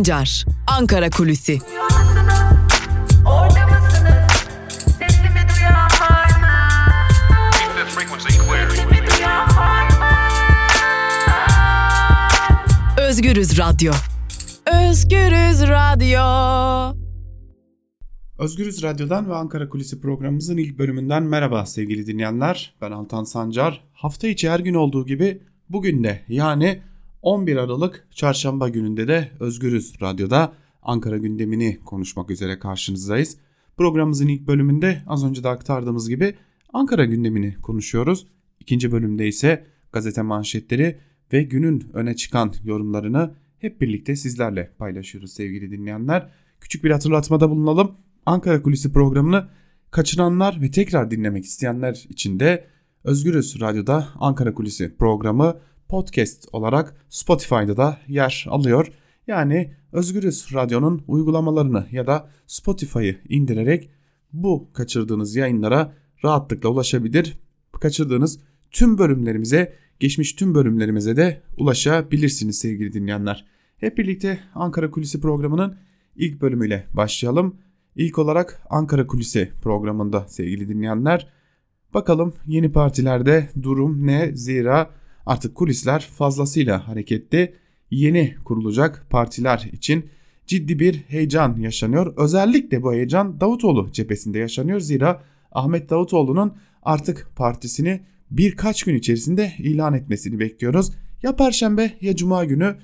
Sancar, Ankara Kulüsi. Özgürüz Radyo. Özgürüz Radyo. Özgürüz Radyo'dan ve Ankara Kulisi programımızın ilk bölümünden merhaba sevgili dinleyenler. Ben Altan Sancar. Hafta içi her gün olduğu gibi bugün de yani 11 Aralık Çarşamba gününde de Özgürüz Radyo'da Ankara gündemini konuşmak üzere karşınızdayız. Programımızın ilk bölümünde az önce de aktardığımız gibi Ankara gündemini konuşuyoruz. İkinci bölümde ise gazete manşetleri ve günün öne çıkan yorumlarını hep birlikte sizlerle paylaşıyoruz sevgili dinleyenler. Küçük bir hatırlatmada bulunalım. Ankara Kulisi programını kaçıranlar ve tekrar dinlemek isteyenler için de Özgürüz Radyo'da Ankara Kulisi programı podcast olarak Spotify'da da yer alıyor. Yani Özgürüz Radyo'nun uygulamalarını ya da Spotify'ı indirerek bu kaçırdığınız yayınlara rahatlıkla ulaşabilir. Kaçırdığınız tüm bölümlerimize, geçmiş tüm bölümlerimize de ulaşabilirsiniz sevgili dinleyenler. Hep birlikte Ankara Kulisi programının ilk bölümüyle başlayalım. İlk olarak Ankara Kulisi programında sevgili dinleyenler bakalım yeni partilerde durum ne zira artık kulisler fazlasıyla hareketli. Yeni kurulacak partiler için ciddi bir heyecan yaşanıyor. Özellikle bu heyecan Davutoğlu cephesinde yaşanıyor. Zira Ahmet Davutoğlu'nun artık partisini birkaç gün içerisinde ilan etmesini bekliyoruz. Ya Perşembe ya Cuma günü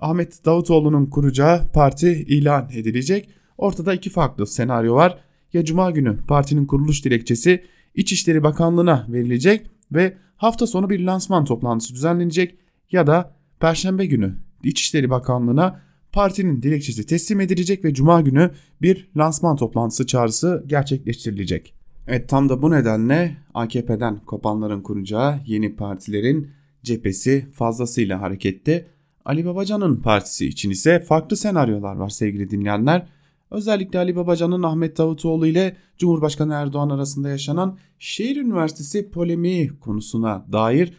Ahmet Davutoğlu'nun kuracağı parti ilan edilecek. Ortada iki farklı senaryo var. Ya Cuma günü partinin kuruluş dilekçesi İçişleri Bakanlığı'na verilecek ve hafta sonu bir lansman toplantısı düzenlenecek ya da Perşembe günü İçişleri Bakanlığı'na partinin dilekçesi teslim edilecek ve Cuma günü bir lansman toplantısı çağrısı gerçekleştirilecek. Evet tam da bu nedenle AKP'den kopanların kuracağı yeni partilerin cephesi fazlasıyla harekette. Ali Babacan'ın partisi için ise farklı senaryolar var sevgili dinleyenler. Özellikle Ali Babacan'ın Ahmet Davutoğlu ile Cumhurbaşkanı Erdoğan arasında yaşanan şehir üniversitesi polemiği konusuna dair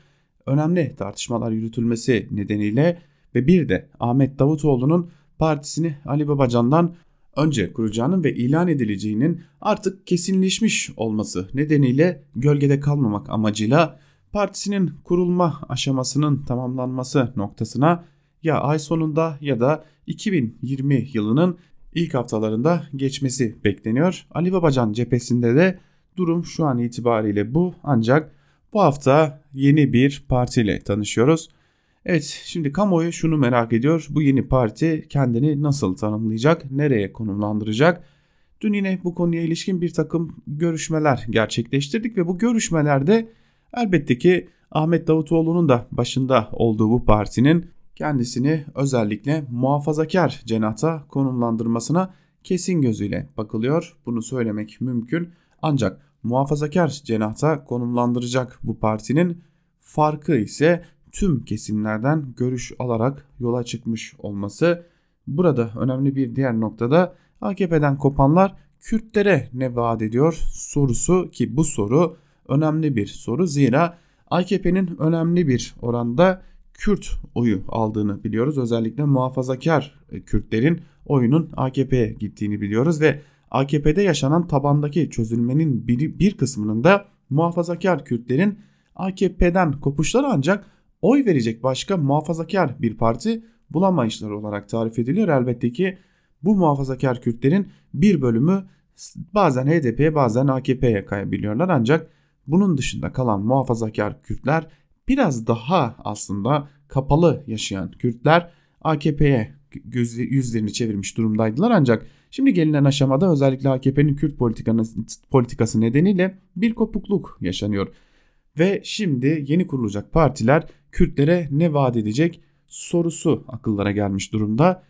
önemli tartışmalar yürütülmesi nedeniyle ve bir de Ahmet Davutoğlu'nun partisini Ali Babacan'dan önce kuracağının ve ilan edileceğinin artık kesinleşmiş olması nedeniyle gölgede kalmamak amacıyla partisinin kurulma aşamasının tamamlanması noktasına ya ay sonunda ya da 2020 yılının ilk haftalarında geçmesi bekleniyor. Ali Babacan cephesinde de durum şu an itibariyle bu ancak bu hafta yeni bir partiyle tanışıyoruz. Evet şimdi kamuoyu şunu merak ediyor. Bu yeni parti kendini nasıl tanımlayacak? Nereye konumlandıracak? Dün yine bu konuya ilişkin bir takım görüşmeler gerçekleştirdik ve bu görüşmelerde elbette ki Ahmet Davutoğlu'nun da başında olduğu bu partinin kendisini özellikle muhafazakar cenahta konumlandırmasına kesin gözüyle bakılıyor. Bunu söylemek mümkün. Ancak muhafazakar cenahta konumlandıracak bu partinin farkı ise tüm kesimlerden görüş alarak yola çıkmış olması. Burada önemli bir diğer noktada AKP'den kopanlar Kürtlere ne vaat ediyor sorusu ki bu soru önemli bir soru. Zira AKP'nin önemli bir oranda Kürt oyu aldığını biliyoruz. Özellikle muhafazakar e, Kürtlerin oyunun AKP'ye gittiğini biliyoruz ve AKP'de yaşanan tabandaki çözülmenin bir, bir kısmının da muhafazakar Kürtlerin AKP'den kopuşları ancak oy verecek başka muhafazakar bir parti bulamayışları olarak tarif ediliyor. Elbette ki bu muhafazakar Kürtlerin bir bölümü bazen HDP'ye bazen AKP'ye kayabiliyorlar ancak bunun dışında kalan muhafazakar Kürtler biraz daha aslında kapalı yaşayan Kürtler AKP'ye yüzlerini çevirmiş durumdaydılar ancak şimdi gelinen aşamada özellikle AKP'nin Kürt politikası nedeniyle bir kopukluk yaşanıyor. Ve şimdi yeni kurulacak partiler Kürtlere ne vaat edecek sorusu akıllara gelmiş durumda.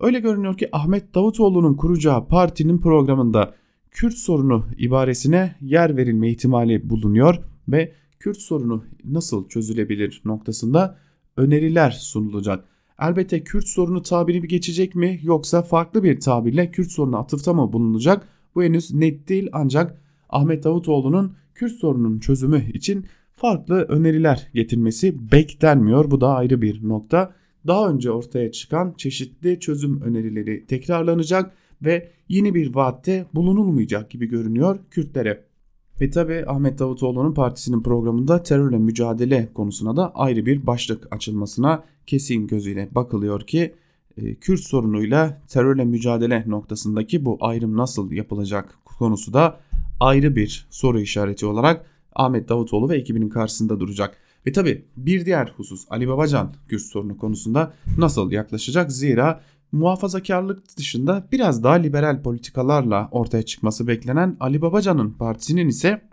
Öyle görünüyor ki Ahmet Davutoğlu'nun kuracağı partinin programında Kürt sorunu ibaresine yer verilme ihtimali bulunuyor ve Kürt sorunu nasıl çözülebilir noktasında öneriler sunulacak. Elbette Kürt sorunu tabiri bir geçecek mi yoksa farklı bir tabirle Kürt sorunu atıfta mı bulunacak? Bu henüz net değil ancak Ahmet Davutoğlu'nun Kürt sorununun çözümü için farklı öneriler getirmesi beklenmiyor. Bu da ayrı bir nokta. daha önce ortaya çıkan çeşitli çözüm önerileri tekrarlanacak ve yeni bir vaatte bulunulmayacak gibi görünüyor Kürtlere. Ve tabi Ahmet Davutoğlu'nun partisinin programında terörle mücadele konusuna da ayrı bir başlık açılmasına kesin gözüyle bakılıyor ki e, Kürt sorunuyla terörle mücadele noktasındaki bu ayrım nasıl yapılacak konusu da ayrı bir soru işareti olarak Ahmet Davutoğlu ve ekibinin karşısında duracak. Ve tabi bir diğer husus Ali Babacan Kürt sorunu konusunda nasıl yaklaşacak? Zira muhafazakarlık dışında biraz daha liberal politikalarla ortaya çıkması beklenen Ali Babacan'ın partisinin ise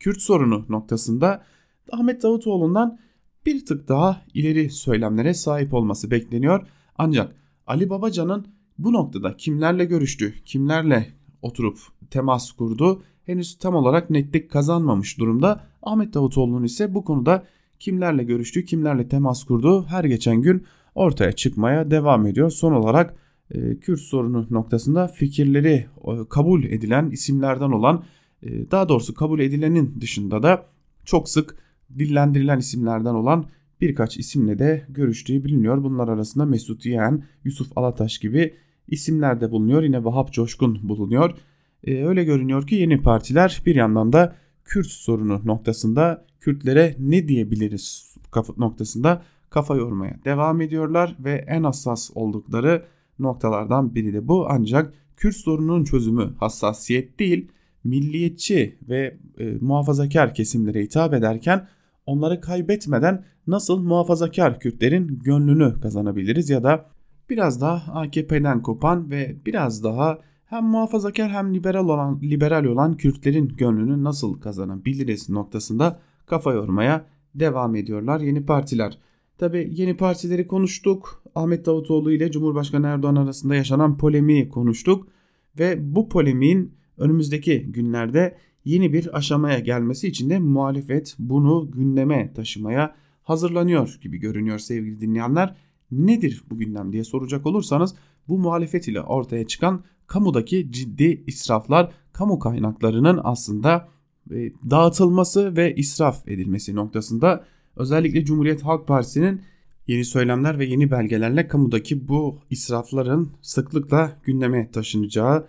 Kürt sorunu noktasında Ahmet Davutoğlu'ndan bir tık daha ileri söylemlere sahip olması bekleniyor. Ancak Ali Babacan'ın bu noktada kimlerle görüştü, kimlerle oturup temas kurdu henüz tam olarak netlik kazanmamış durumda. Ahmet Davutoğlu'nun ise bu konuda kimlerle görüştü, kimlerle temas kurdu her geçen gün ortaya çıkmaya devam ediyor. Son olarak e, Kürt sorunu noktasında fikirleri e, kabul edilen isimlerden olan e, daha doğrusu kabul edilenin dışında da çok sık dillendirilen isimlerden olan birkaç isimle de görüştüğü biliniyor. Bunlar arasında Mesut Yeğen, Yusuf Alataş gibi isimler de bulunuyor. Yine Vahap Coşkun bulunuyor. Ee, öyle görünüyor ki yeni partiler bir yandan da Kürt sorunu noktasında Kürtlere ne diyebiliriz noktasında kafa yormaya devam ediyorlar ve en hassas oldukları noktalardan biri de bu. Ancak Kürt sorununun çözümü hassasiyet değil, milliyetçi ve e, muhafazakar kesimlere hitap ederken onları kaybetmeden nasıl muhafazakar Kürtlerin gönlünü kazanabiliriz ya da biraz daha AKP'den kopan ve biraz daha hem muhafazakar hem liberal olan liberal olan Kürtlerin gönlünü nasıl kazanabiliriz noktasında kafa yormaya devam ediyorlar yeni partiler. Tabi yeni partileri konuştuk. Ahmet Davutoğlu ile Cumhurbaşkanı Erdoğan arasında yaşanan polemiği konuştuk ve bu polemiğin önümüzdeki günlerde yeni bir aşamaya gelmesi için de muhalefet bunu gündeme taşımaya hazırlanıyor gibi görünüyor sevgili dinleyenler. Nedir bu gündem diye soracak olursanız bu muhalefet ile ortaya çıkan kamudaki ciddi israflar, kamu kaynaklarının aslında e, dağıtılması ve israf edilmesi noktasında özellikle Cumhuriyet Halk Partisi'nin yeni söylemler ve yeni belgelerle kamudaki bu israfların sıklıkla gündeme taşınacağı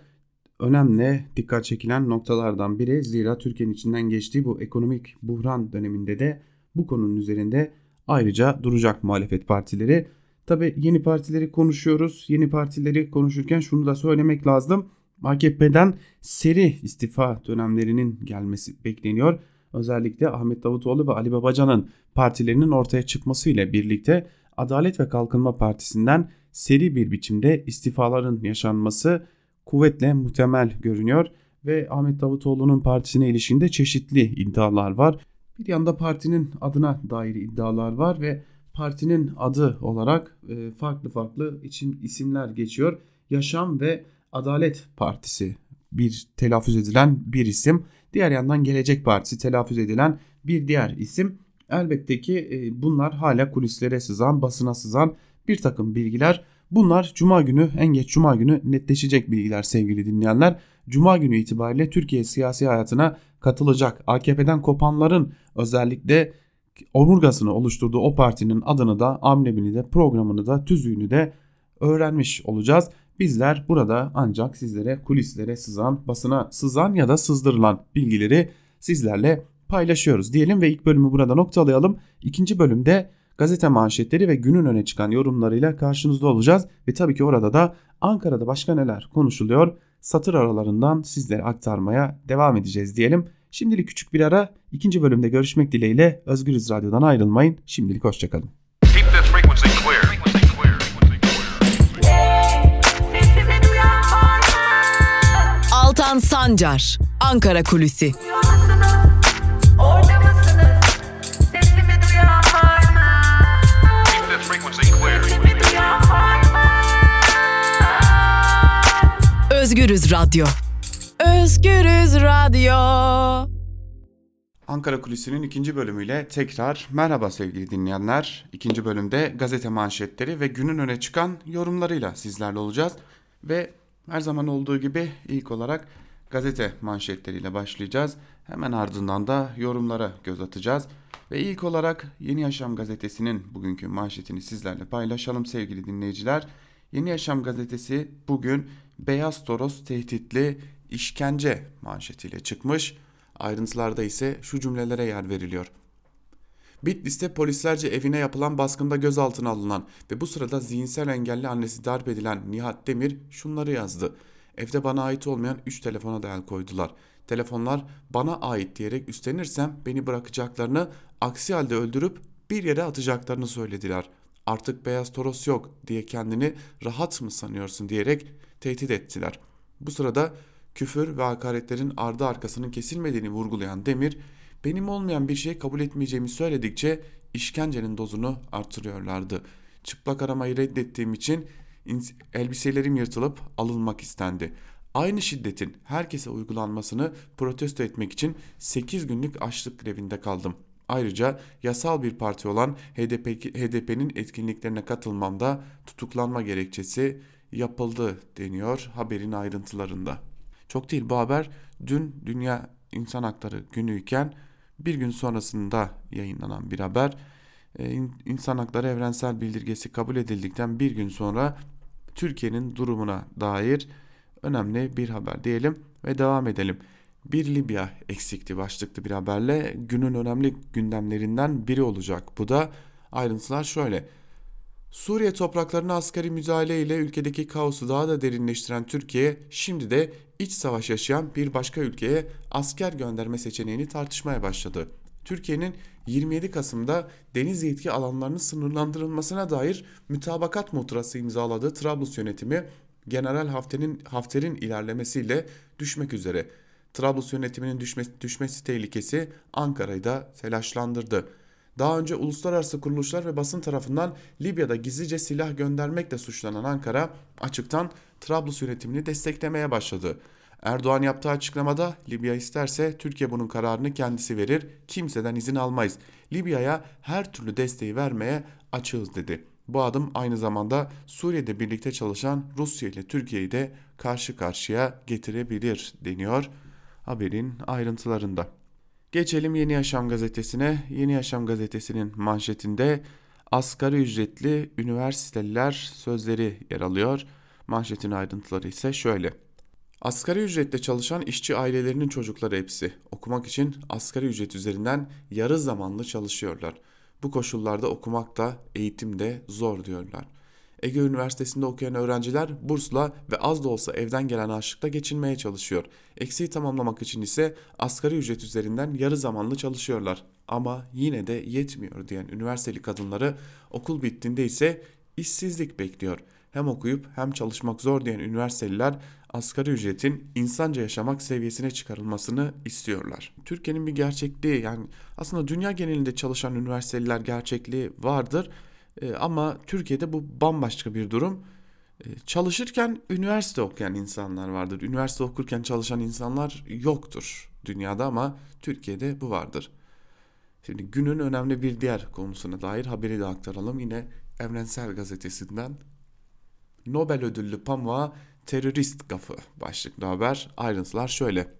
önemli dikkat çekilen noktalardan biri. Zira Türkiye'nin içinden geçtiği bu ekonomik buhran döneminde de bu konunun üzerinde ayrıca duracak muhalefet partileri. Tabi yeni partileri konuşuyoruz. Yeni partileri konuşurken şunu da söylemek lazım. AKP'den seri istifa dönemlerinin gelmesi bekleniyor. Özellikle Ahmet Davutoğlu ve Ali Babacan'ın partilerinin ortaya çıkmasıyla birlikte Adalet ve Kalkınma Partisi'nden seri bir biçimde istifaların yaşanması kuvvetle muhtemel görünüyor ve Ahmet Davutoğlu'nun partisine ilişkinde çeşitli iddialar var. Bir yanda partinin adına dair iddialar var ve partinin adı olarak e, farklı farklı için isimler geçiyor. Yaşam ve Adalet Partisi bir telaffuz edilen bir isim. Diğer yandan Gelecek Partisi telaffuz edilen bir diğer isim. Elbette ki e, bunlar hala kulislere sızan, basına sızan bir takım bilgiler. Bunlar cuma günü en geç cuma günü netleşecek bilgiler sevgili dinleyenler. Cuma günü itibariyle Türkiye siyasi hayatına katılacak AKP'den kopanların özellikle omurgasını oluşturduğu o partinin adını da amblemini de programını da tüzüğünü de öğrenmiş olacağız. Bizler burada ancak sizlere kulislere sızan, basına sızan ya da sızdırılan bilgileri sizlerle paylaşıyoruz diyelim ve ilk bölümü burada noktalayalım. İkinci bölümde gazete manşetleri ve günün öne çıkan yorumlarıyla karşınızda olacağız ve tabii ki orada da Ankara'da başka neler konuşuluyor satır aralarından sizlere aktarmaya devam edeceğiz diyelim. Şimdilik küçük bir ara ikinci bölümde görüşmek dileğiyle Özgürüz Radyo'dan ayrılmayın. Şimdilik hoşçakalın. Altan Sancar, Ankara Kulüsi. Özgürüz Radyo. Özgürüz Radyo. Ankara Kulisi'nin ikinci bölümüyle tekrar merhaba sevgili dinleyenler. İkinci bölümde gazete manşetleri ve günün öne çıkan yorumlarıyla sizlerle olacağız. Ve her zaman olduğu gibi ilk olarak gazete manşetleriyle başlayacağız. Hemen ardından da yorumlara göz atacağız. Ve ilk olarak Yeni Yaşam gazetesinin bugünkü manşetini sizlerle paylaşalım sevgili dinleyiciler. Yeni Yaşam gazetesi bugün Beyaz Toros tehditli işkence manşetiyle çıkmış. Ayrıntılarda ise şu cümlelere yer veriliyor. Bitlis'te polislerce evine yapılan baskında gözaltına alınan ve bu sırada zihinsel engelli annesi darp edilen Nihat Demir şunları yazdı. Evde bana ait olmayan 3 telefona da el koydular. Telefonlar bana ait diyerek üstlenirsem beni bırakacaklarını, aksi halde öldürüp bir yere atacaklarını söylediler. Artık beyaz toros yok diye kendini rahat mı sanıyorsun diyerek tehdit ettiler. Bu sırada küfür ve hakaretlerin ardı arkasının kesilmediğini vurgulayan Demir, benim olmayan bir şey kabul etmeyeceğimi söyledikçe işkencenin dozunu artırıyorlardı. Çıplak aramayı reddettiğim için elbiselerim yırtılıp alınmak istendi. Aynı şiddetin herkese uygulanmasını protesto etmek için 8 günlük açlık grevinde kaldım. Ayrıca yasal bir parti olan HDP, HDP'nin etkinliklerine katılmamda tutuklanma gerekçesi yapıldı deniyor haberin ayrıntılarında. Çok değil bu haber dün Dünya İnsan Hakları günüyken bir gün sonrasında yayınlanan bir haber. İnsan Hakları Evrensel Bildirgesi kabul edildikten bir gün sonra Türkiye'nin durumuna dair önemli bir haber diyelim ve devam edelim. Bir Libya eksikti başlıklı bir haberle günün önemli gündemlerinden biri olacak. Bu da ayrıntılar şöyle. Suriye topraklarına askeri müdahale ile ülkedeki kaosu daha da derinleştiren Türkiye şimdi de iç savaş yaşayan bir başka ülkeye asker gönderme seçeneğini tartışmaya başladı. Türkiye'nin 27 Kasım'da deniz yetki alanlarının sınırlandırılmasına dair mütabakat muhtırası imzaladığı Trablus yönetimi General Hafter'in Hafter'in ilerlemesiyle düşmek üzere. Trablus yönetiminin düşmesi, düşmesi tehlikesi Ankara'yı da telaşlandırdı. Daha önce uluslararası kuruluşlar ve basın tarafından Libya'da gizlice silah göndermekle suçlanan Ankara açıktan Trablus yönetimini desteklemeye başladı. Erdoğan yaptığı açıklamada Libya isterse Türkiye bunun kararını kendisi verir, kimseden izin almayız. Libya'ya her türlü desteği vermeye açığız dedi. Bu adım aynı zamanda Suriye'de birlikte çalışan Rusya ile Türkiye'yi de karşı karşıya getirebilir deniyor haberin ayrıntılarında. Geçelim Yeni Yaşam gazetesine. Yeni Yaşam gazetesinin manşetinde asgari ücretli üniversiteliler sözleri yer alıyor. Manşetin ayrıntıları ise şöyle. Asgari ücretle çalışan işçi ailelerinin çocukları hepsi okumak için asgari ücret üzerinden yarı zamanlı çalışıyorlar. Bu koşullarda okumak da eğitim de zor diyorlar. Ege Üniversitesi'nde okuyan öğrenciler bursla ve az da olsa evden gelen harçlıkla geçinmeye çalışıyor. Eksiği tamamlamak için ise asgari ücret üzerinden yarı zamanlı çalışıyorlar. Ama yine de yetmiyor diyen üniversiteli kadınları okul bittiğinde ise işsizlik bekliyor. Hem okuyup hem çalışmak zor diyen üniversiteliler asgari ücretin insanca yaşamak seviyesine çıkarılmasını istiyorlar. Türkiye'nin bir gerçekliği yani aslında dünya genelinde çalışan üniversiteliler gerçekliği vardır e, ama Türkiye'de bu bambaşka bir durum. E, çalışırken üniversite okuyan insanlar vardır. Üniversite okurken çalışan insanlar yoktur dünyada ama Türkiye'de bu vardır. Şimdi günün önemli bir diğer konusuna dair haberi de aktaralım. Yine Evrensel Gazetesi'nden Nobel ödüllü pamuğa terörist gafı başlıklı haber. Ayrıntılar şöyle.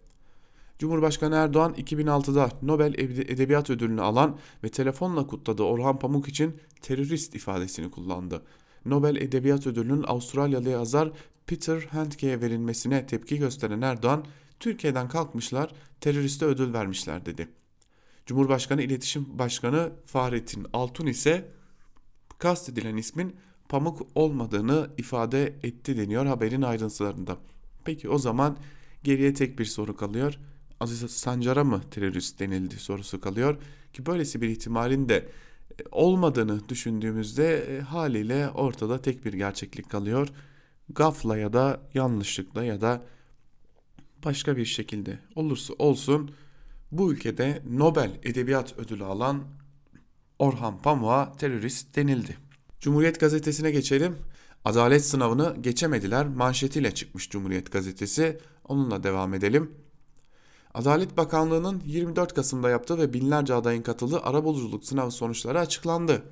Cumhurbaşkanı Erdoğan 2006'da Nobel Edebiyat Ödülünü alan ve telefonla kutladığı Orhan Pamuk için terörist ifadesini kullandı. Nobel Edebiyat Ödülü'nün Avustralyalı yazar Peter Handke'ye verilmesine tepki gösteren Erdoğan, Türkiye'den kalkmışlar, teröriste ödül vermişler dedi. Cumhurbaşkanı İletişim Başkanı Fahrettin Altun ise kastedilen ismin pamuk olmadığını ifade etti deniyor haberin ayrıntılarında. Peki o zaman geriye tek bir soru kalıyor. Aziz Sancar'a mı terörist denildi sorusu kalıyor ki böylesi bir ihtimalin de e, olmadığını düşündüğümüzde e, haliyle ortada tek bir gerçeklik kalıyor. Gafla ya da yanlışlıkla ya da başka bir şekilde olursa olsun bu ülkede Nobel Edebiyat Ödülü alan Orhan Pamuk'a terörist denildi. Cumhuriyet Gazetesi'ne geçelim. Adalet sınavını geçemediler manşetiyle çıkmış Cumhuriyet Gazetesi. Onunla devam edelim. Adalet Bakanlığı'nın 24 Kasım'da yaptığı ve binlerce adayın katıldığı arabuluculuk sınavı sonuçları açıklandı.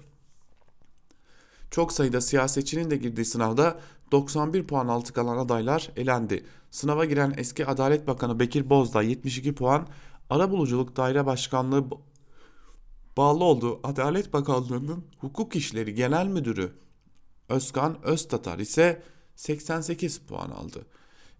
Çok sayıda siyasetçinin de girdiği sınavda 91 puan altı kalan adaylar elendi. Sınava giren eski Adalet Bakanı Bekir Bozdağ 72 puan, Arabuluculuk Daire Başkanlığı bağlı olduğu Adalet Bakanlığı'nın Hukuk İşleri Genel Müdürü Özkan Öztatar ise 88 puan aldı.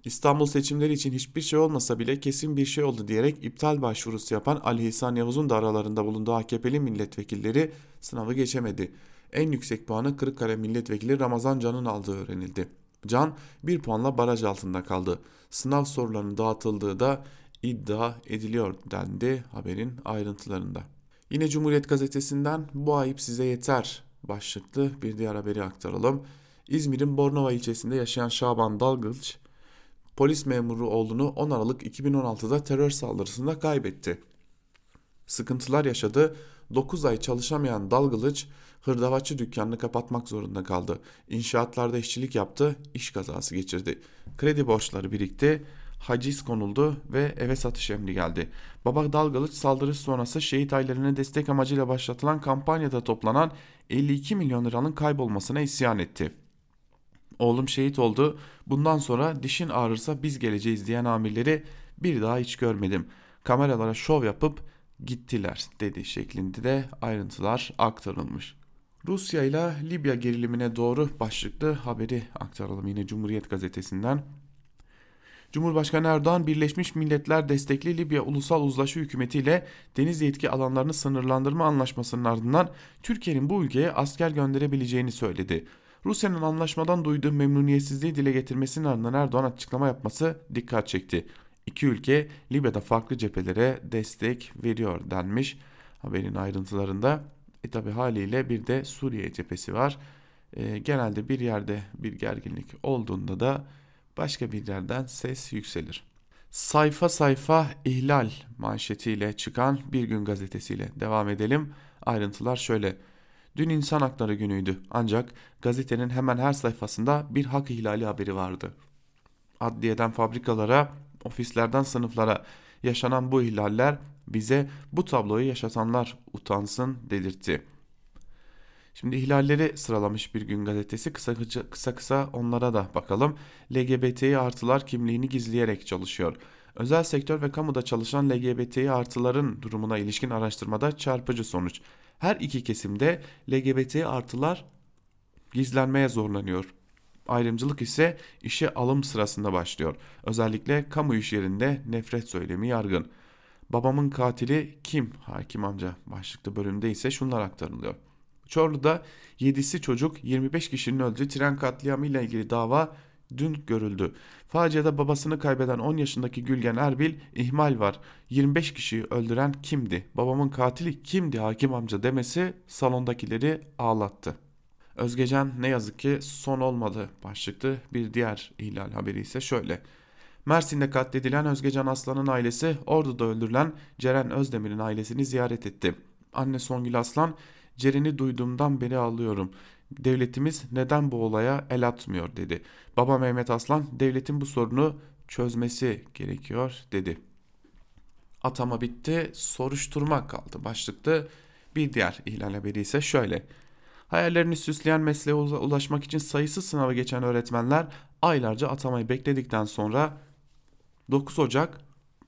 İstanbul seçimleri için hiçbir şey olmasa bile kesin bir şey oldu diyerek iptal başvurusu yapan Ali İhsan Yavuz'un da aralarında bulunduğu AKP'li milletvekilleri sınavı geçemedi. En yüksek puanı Kırıkkale milletvekili Ramazan Can'ın aldığı öğrenildi. Can bir puanla baraj altında kaldı. Sınav sorularının dağıtıldığı da iddia ediliyor dendi haberin ayrıntılarında. Yine Cumhuriyet Gazetesi'nden bu ayıp size yeter başlıklı bir diğer haberi aktaralım. İzmir'in Bornova ilçesinde yaşayan Şaban Dalgıç polis memuru oğlunu 10 Aralık 2016'da terör saldırısında kaybetti. Sıkıntılar yaşadı. 9 ay çalışamayan Dalgılıç hırdavatçı dükkanını kapatmak zorunda kaldı. İnşaatlarda işçilik yaptı, iş kazası geçirdi. Kredi borçları birikti, haciz konuldu ve eve satış emri geldi. Baba Dalgalıç saldırısı sonrası şehit ailelerine destek amacıyla başlatılan kampanyada toplanan 52 milyon liranın kaybolmasına isyan etti. Oğlum şehit oldu. Bundan sonra dişin ağrırsa biz geleceğiz diyen amirleri bir daha hiç görmedim. Kameralara şov yapıp gittiler dedi şeklinde de ayrıntılar aktarılmış. Rusya ile Libya gerilimine doğru başlıklı haberi aktaralım yine Cumhuriyet gazetesinden. Cumhurbaşkanı Erdoğan Birleşmiş Milletler destekli Libya Ulusal Uzlaşı Hükümeti ile deniz yetki alanlarını sınırlandırma anlaşmasının ardından Türkiye'nin bu ülkeye asker gönderebileceğini söyledi. Rusya'nın anlaşmadan duyduğu memnuniyetsizliği dile getirmesinin ardından Erdoğan açıklama yapması dikkat çekti. İki ülke Libya'da farklı cephelere destek veriyor denmiş haberin ayrıntılarında. E tabi haliyle bir de Suriye cephesi var. E, genelde bir yerde bir gerginlik olduğunda da başka bir yerden ses yükselir. Sayfa sayfa ihlal manşetiyle çıkan Bir Gün gazetesiyle devam edelim. Ayrıntılar şöyle. Dün insan hakları günüydü ancak gazetenin hemen her sayfasında bir hak ihlali haberi vardı. Adliyeden fabrikalara, ofislerden sınıflara yaşanan bu ihlaller bize bu tabloyu yaşatanlar utansın dedirtti. Şimdi ihlalleri sıralamış bir gün gazetesi kısa kısa kısa onlara da bakalım. LGBTİ artılar kimliğini gizleyerek çalışıyor. Özel sektör ve kamuda çalışan LGBTİ artıların durumuna ilişkin araştırmada çarpıcı sonuç. Her iki kesimde LGBT artılar gizlenmeye zorlanıyor. Ayrımcılık ise işe alım sırasında başlıyor. Özellikle kamu iş yerinde nefret söylemi yargın. Babamın katili kim? Hakim amca başlıklı bölümde ise şunlar aktarılıyor. Çorlu'da 7'si çocuk 25 kişinin öldüğü tren katliamı ile ilgili dava dün görüldü. Faciada babasını kaybeden 10 yaşındaki Gülgen Erbil ihmal var. 25 kişiyi öldüren kimdi? Babamın katili kimdi hakim amca demesi salondakileri ağlattı. Özgecan ne yazık ki son olmadı başlıklı bir diğer ihlal haberi ise şöyle. Mersin'de katledilen Özgecan Aslan'ın ailesi Ordu'da öldürülen Ceren Özdemir'in ailesini ziyaret etti. Anne Songül Aslan, Ceren'i duyduğumdan beri ağlıyorum. Devletimiz neden bu olaya el atmıyor dedi. Baba Mehmet Aslan devletin bu sorunu çözmesi gerekiyor dedi. Atama bitti, soruşturma kaldı başlıklı bir diğer ihlal haberi ise şöyle. Hayallerini süsleyen mesleğe ulaşmak için sayısız sınavı geçen öğretmenler aylarca atamayı bekledikten sonra 9 Ocak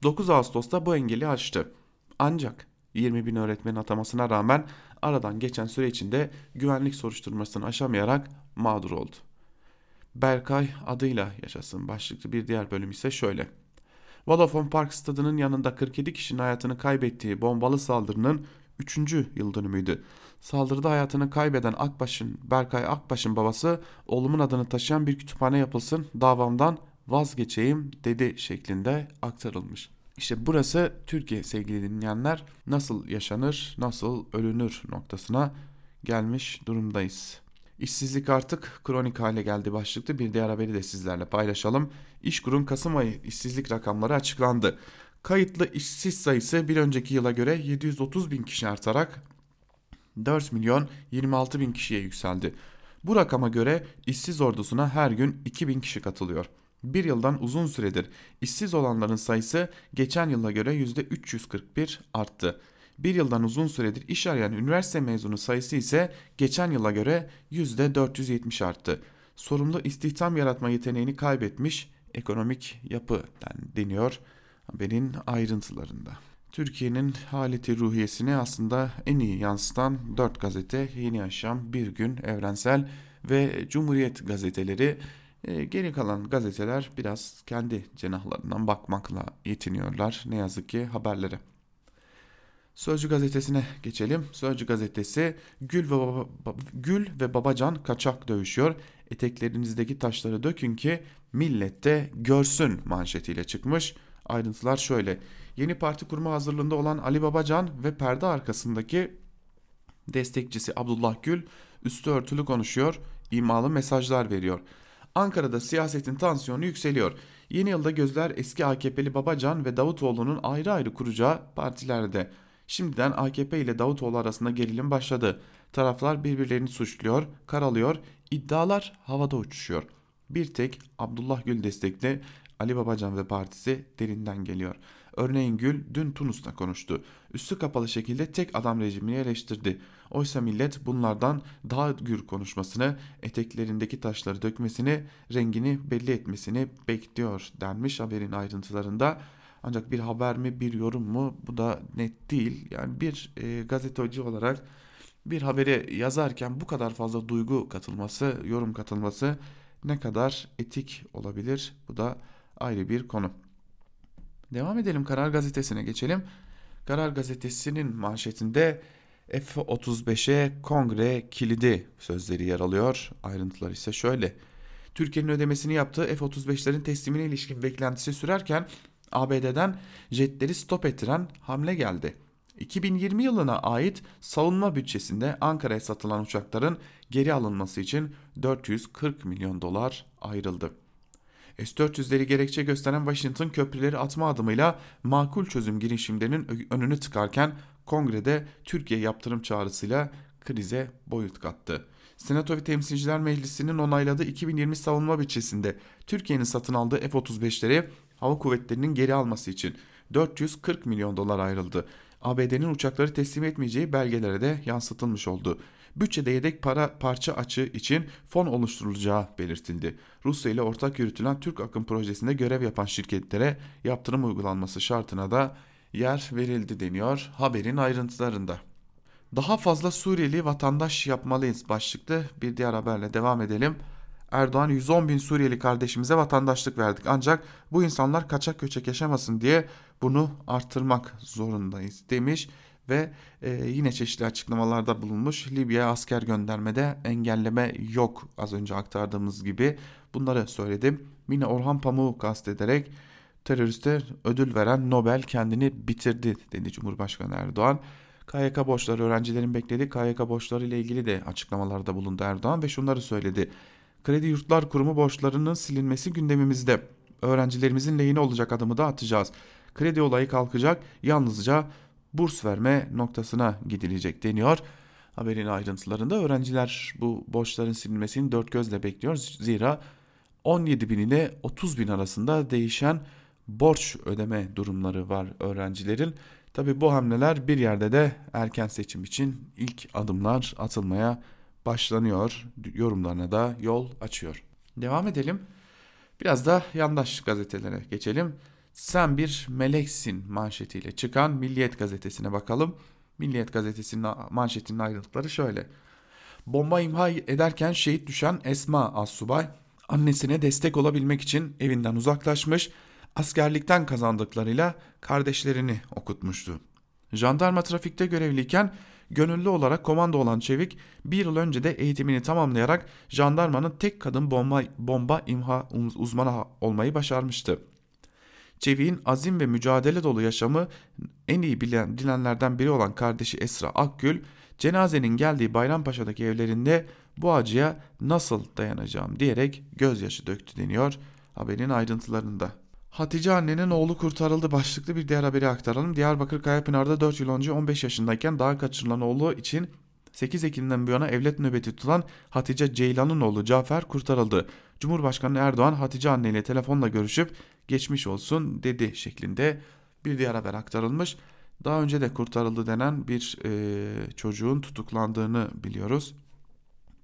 9 Ağustos'ta bu engeli aştı. Ancak 20 bin öğretmenin atamasına rağmen aradan geçen süre içinde güvenlik soruşturmasını aşamayarak mağdur oldu. Berkay adıyla yaşasın başlıklı bir diğer bölüm ise şöyle. Vodafone Park stadının yanında 47 kişinin hayatını kaybettiği bombalı saldırının 3. yıl dönümüydü. Saldırıda hayatını kaybeden Akbaş'ın Berkay Akbaş'ın babası oğlumun adını taşıyan bir kütüphane yapılsın davamdan vazgeçeyim dedi şeklinde aktarılmış. İşte burası Türkiye sevgili dinleyenler nasıl yaşanır, nasıl ölünür noktasına gelmiş durumdayız. İşsizlik artık kronik hale geldi başlıklı bir diğer haberi de sizlerle paylaşalım. İşkur'un Kasım ayı işsizlik rakamları açıklandı. Kayıtlı işsiz sayısı bir önceki yıla göre 730 bin kişi artarak 4 milyon 26 bin kişiye yükseldi. Bu rakama göre işsiz ordusuna her gün 2 bin kişi katılıyor. Bir yıldan uzun süredir işsiz olanların sayısı geçen yıla göre %341 arttı. Bir yıldan uzun süredir iş arayan üniversite mezunu sayısı ise geçen yıla göre %470 arttı. Sorumlu istihdam yaratma yeteneğini kaybetmiş ekonomik yapı deniyor haberin ayrıntılarında. Türkiye'nin haleti ruhiyesini aslında en iyi yansıtan 4 gazete Yeni Yaşam, Bir Gün, Evrensel ve Cumhuriyet gazeteleri e, geri kalan gazeteler biraz kendi cenahlarından bakmakla yetiniyorlar ne yazık ki haberlere. Sözcü gazetesine geçelim. Sözcü gazetesi Gül ve, Baba, Gül ve Babacan kaçak dövüşüyor. Eteklerinizdeki taşları dökün ki millette görsün manşetiyle çıkmış. Ayrıntılar şöyle. Yeni parti kurma hazırlığında olan Ali Babacan ve perde arkasındaki destekçisi Abdullah Gül üstü örtülü konuşuyor, imalı mesajlar veriyor. Ankara'da siyasetin tansiyonu yükseliyor. Yeni yılda gözler eski AKP'li Babacan ve Davutoğlu'nun ayrı ayrı kuracağı partilerde. Şimdiden AKP ile Davutoğlu arasında gerilim başladı. Taraflar birbirlerini suçluyor, karalıyor, iddialar havada uçuşuyor. Bir tek Abdullah Gül destekli Ali Babacan ve partisi derinden geliyor. Örneğin Gül dün Tunus'ta konuştu. Üstü kapalı şekilde tek adam rejimini eleştirdi. Oysa millet bunlardan daha gür konuşmasını, eteklerindeki taşları dökmesini, rengini belli etmesini bekliyor denmiş haberin ayrıntılarında. Ancak bir haber mi bir yorum mu bu da net değil. Yani bir e, gazeteci olarak bir haberi yazarken bu kadar fazla duygu katılması, yorum katılması ne kadar etik olabilir? Bu da ayrı bir konu. Devam edelim Karar Gazetesi'ne geçelim. Karar Gazetesi'nin manşetinde F-35'e kongre kilidi sözleri yer alıyor. Ayrıntılar ise şöyle. Türkiye'nin ödemesini yaptığı F-35'lerin teslimine ilişkin beklentisi sürerken ABD'den jetleri stop ettiren hamle geldi. 2020 yılına ait savunma bütçesinde Ankara'ya satılan uçakların geri alınması için 440 milyon dolar ayrıldı. S-400'leri gerekçe gösteren Washington köprüleri atma adımıyla makul çözüm girişimlerinin önünü tıkarken kongrede Türkiye yaptırım çağrısıyla krize boyut kattı. Senato ve Temsilciler Meclisi'nin onayladığı 2020 savunma bütçesinde Türkiye'nin satın aldığı F-35'leri hava kuvvetlerinin geri alması için 440 milyon dolar ayrıldı. ABD'nin uçakları teslim etmeyeceği belgelere de yansıtılmış oldu. Bütçede yedek para parça açığı için fon oluşturulacağı belirtildi. Rusya ile ortak yürütülen Türk Akım projesinde görev yapan şirketlere yaptırım uygulanması şartına da yer verildi deniyor haberin ayrıntılarında. Daha fazla Suriyeli vatandaş yapmalıyız başlıklı bir diğer haberle devam edelim. Erdoğan 110 bin Suriyeli kardeşimize vatandaşlık verdik ancak bu insanlar kaçak göçek yaşamasın diye bunu arttırmak zorundayız demiş ve e, yine çeşitli açıklamalarda bulunmuş. Libya'ya asker göndermede engelleme yok az önce aktardığımız gibi bunları söyledim. Yine Orhan Pamuk'u kastederek teröriste ödül veren Nobel kendini bitirdi dedi Cumhurbaşkanı Erdoğan. KYK borçları öğrencilerin beklediği KYK borçları ile ilgili de açıklamalarda bulundu Erdoğan ve şunları söyledi. Kredi Yurtlar Kurumu borçlarının silinmesi gündemimizde. Öğrencilerimizin lehine olacak adımı da atacağız. Kredi olayı kalkacak. Yalnızca burs verme noktasına gidilecek deniyor. Haberin ayrıntılarında öğrenciler bu borçların silinmesini dört gözle bekliyor. Zira 17 bin ile 30 bin arasında değişen borç ödeme durumları var öğrencilerin. Tabi bu hamleler bir yerde de erken seçim için ilk adımlar atılmaya başlanıyor. Yorumlarına da yol açıyor. Devam edelim. Biraz da yandaş gazetelere geçelim. Sen bir meleksin manşetiyle çıkan Milliyet gazetesine bakalım. Milliyet gazetesinin manşetinin ayrıntıları şöyle. Bomba imha ederken şehit düşen Esma Assubay annesine destek olabilmek için evinden uzaklaşmış, askerlikten kazandıklarıyla kardeşlerini okutmuştu. Jandarma trafikte görevliyken gönüllü olarak komando olan Çevik bir yıl önce de eğitimini tamamlayarak jandarmanın tek kadın bomba, bomba imha uzmanı olmayı başarmıştı. Çevik'in azim ve mücadele dolu yaşamı en iyi bilen, bilenlerden biri olan kardeşi Esra Akgül, cenazenin geldiği Bayrampaşa'daki evlerinde bu acıya nasıl dayanacağım diyerek gözyaşı döktü deniyor haberin ayrıntılarında. Hatice annenin oğlu kurtarıldı başlıklı bir diğer haberi aktaralım. Diyarbakır Kayapınar'da 4 yıl önce 15 yaşındayken daha kaçırılan oğlu için 8 Ekim'den bu yana evlet nöbeti tutan Hatice Ceylan'ın oğlu Cafer kurtarıldı. Cumhurbaşkanı Erdoğan Hatice anne ile telefonla görüşüp geçmiş olsun dedi şeklinde bir diğer haber aktarılmış. Daha önce de kurtarıldı denen bir e, çocuğun tutuklandığını biliyoruz.